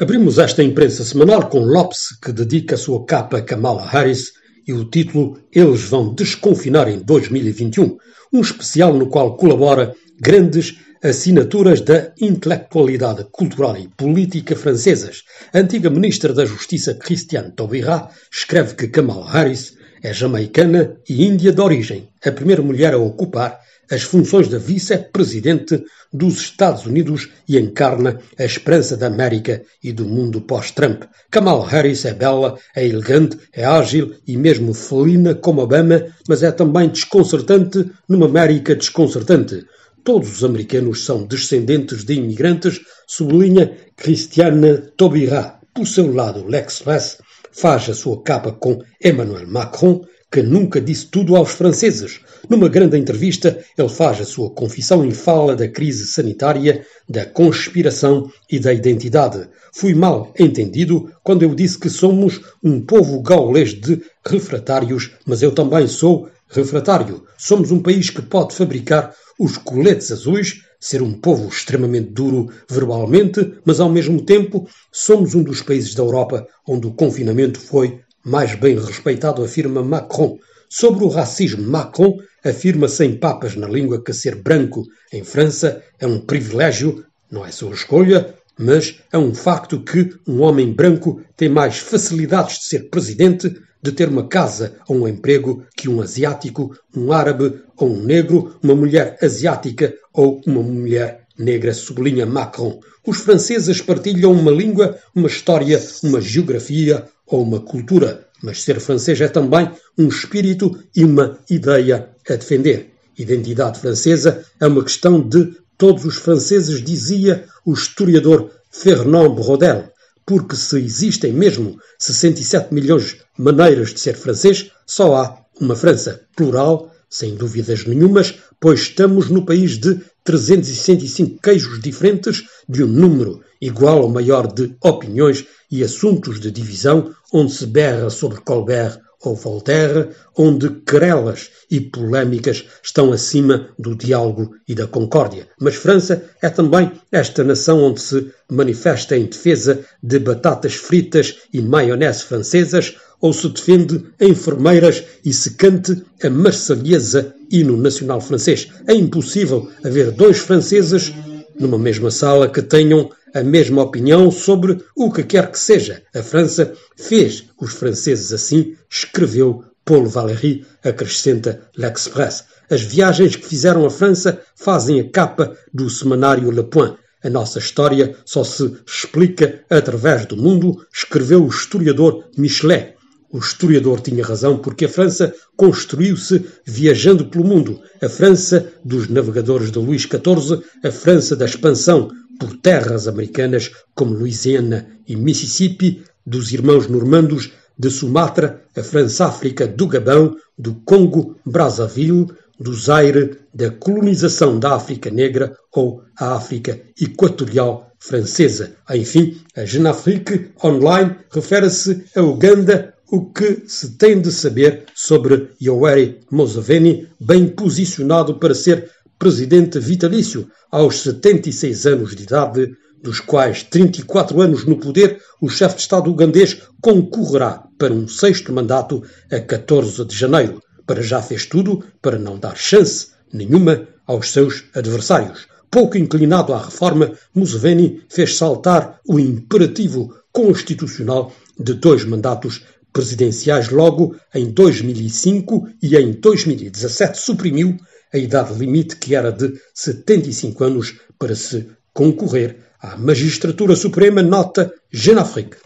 Abrimos esta imprensa semanal com Lopes, que dedica a sua capa a Kamala Harris e o título Eles vão desconfinar em 2021, um especial no qual colabora grandes assinaturas da intelectualidade cultural e política francesas. A antiga ministra da Justiça Christiane Taubira escreve que Kamala Harris é jamaicana e índia de origem, a primeira mulher a ocupar as funções de vice-presidente dos Estados Unidos e encarna a esperança da América e do mundo pós-Trump. Kamala Harris é bela, é elegante, é ágil e mesmo felina como Obama, mas é também desconcertante numa América desconcertante. Todos os americanos são descendentes de imigrantes, sublinha Christiane Taubira. Por seu lado, L'Express faz a sua capa com Emmanuel Macron, que nunca disse tudo aos franceses. Numa grande entrevista, ele faz a sua confissão e fala da crise sanitária, da conspiração e da identidade. Fui mal entendido quando eu disse que somos um povo gaulês de refratários, mas eu também sou refratário. Somos um país que pode fabricar os coletes azuis, ser um povo extremamente duro verbalmente, mas ao mesmo tempo somos um dos países da Europa onde o confinamento foi mais bem respeitado, afirma Macron. Sobre o racismo, Macron afirma sem papas na língua que ser branco em França é um privilégio, não é sua escolha, mas é um facto que um homem branco tem mais facilidades de ser presidente, de ter uma casa ou um emprego que um asiático, um árabe ou um negro, uma mulher asiática ou uma mulher negra, sublinha Macron. Os franceses partilham uma língua, uma história, uma geografia, ou uma cultura, mas ser francês é também um espírito e uma ideia a defender. Identidade francesa é uma questão de todos os franceses, dizia o historiador Fernand Braudel, porque se existem mesmo 67 milhões de maneiras de ser francês, só há uma França plural, sem dúvidas nenhumas, pois estamos no país de 365 queijos diferentes de um número igual ou maior de opiniões e assuntos de divisão, onde se berra sobre Colbert ou Voltaire, onde querelas e polémicas estão acima do diálogo e da concórdia. Mas França é também esta nação onde se manifesta em defesa de batatas fritas e maionese francesas, ou se defende enfermeiras e se cante a marselhesa hino nacional francês. É impossível haver dois franceses numa mesma sala que tenham a mesma opinião sobre o que quer que seja. A França fez os franceses assim, escreveu Paul Valéry, acrescenta L'Express. As viagens que fizeram a França fazem a capa do semanário Le Point. A nossa história só se explica através do mundo, escreveu o historiador Michelet. O historiador tinha razão porque a França construiu-se viajando pelo mundo. A França dos navegadores de Luís XIV, a França da expansão por terras americanas como Louisiana e Mississippi, dos irmãos normandos de Sumatra, a França-África, do Gabão, do Congo, Brazzaville, do Zaire, da colonização da África Negra ou a África Equatorial Francesa. Enfim, a Genafrique Online refere-se a Uganda, o que se tem de saber sobre Yoweri Museveni, bem posicionado para ser presidente vitalício aos 76 anos de idade, dos quais 34 anos no poder, o chefe de Estado ugandês concorrerá para um sexto mandato a 14 de janeiro. Para já fez tudo para não dar chance nenhuma aos seus adversários. Pouco inclinado à reforma, Museveni fez saltar o imperativo constitucional de dois mandatos presidenciais logo em 2005 e em 2017 suprimiu a idade limite que era de 75 anos para se concorrer à Magistratura Suprema, nota Genafrique.